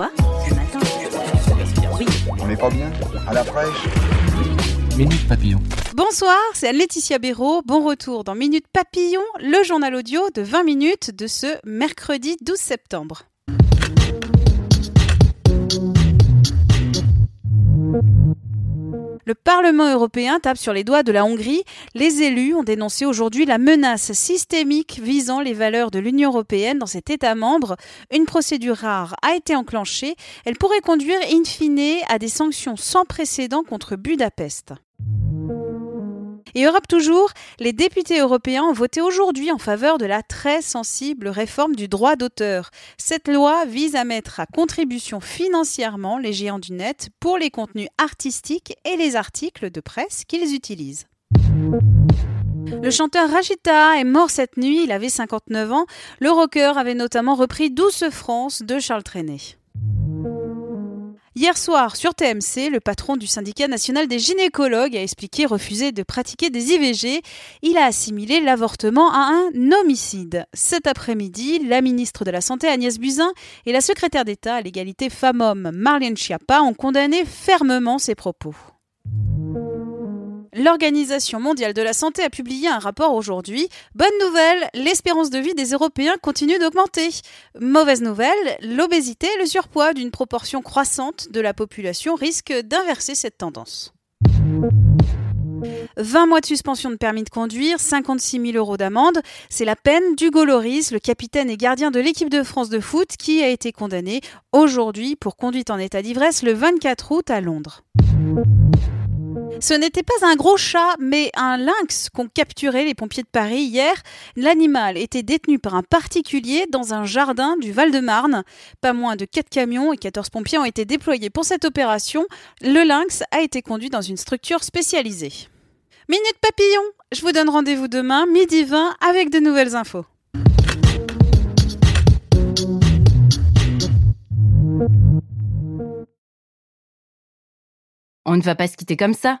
Matin Oui. On n'est pas bien À la fraîche Minute Papillon. Bonsoir, c'est Laetitia Béraud. Bon retour dans Minute Papillon, le journal audio de 20 minutes de ce mercredi 12 septembre. Le Parlement européen tape sur les doigts de la Hongrie. Les élus ont dénoncé aujourd'hui la menace systémique visant les valeurs de l'Union européenne dans cet État membre. Une procédure rare a été enclenchée. Elle pourrait conduire in fine à des sanctions sans précédent contre Budapest. Et Europe toujours, les députés européens ont voté aujourd'hui en faveur de la très sensible réforme du droit d'auteur. Cette loi vise à mettre à contribution financièrement les géants du net pour les contenus artistiques et les articles de presse qu'ils utilisent. Le chanteur Rachita est mort cette nuit, il avait 59 ans. Le rocker avait notamment repris Douce France de Charles Trenet. Hier soir, sur TMC, le patron du syndicat national des gynécologues a expliqué refuser de pratiquer des IVG. Il a assimilé l'avortement à un homicide. Cet après-midi, la ministre de la Santé Agnès Buzyn et la secrétaire d'État à l'égalité femmes-hommes Marlène Schiappa ont condamné fermement ces propos. L'Organisation mondiale de la santé a publié un rapport aujourd'hui. Bonne nouvelle, l'espérance de vie des Européens continue d'augmenter. Mauvaise nouvelle, l'obésité et le surpoids d'une proportion croissante de la population risquent d'inverser cette tendance. 20 mois de suspension de permis de conduire, 56 000 euros d'amende. C'est la peine d'Hugo Loris, le capitaine et gardien de l'équipe de France de foot, qui a été condamné aujourd'hui pour conduite en état d'ivresse le 24 août à Londres. Ce n'était pas un gros chat, mais un lynx qu'ont capturé les pompiers de Paris hier. L'animal était détenu par un particulier dans un jardin du Val-de-Marne. Pas moins de 4 camions et 14 pompiers ont été déployés pour cette opération. Le lynx a été conduit dans une structure spécialisée. Minute papillon, je vous donne rendez-vous demain, midi 20, avec de nouvelles infos. On ne va pas se quitter comme ça.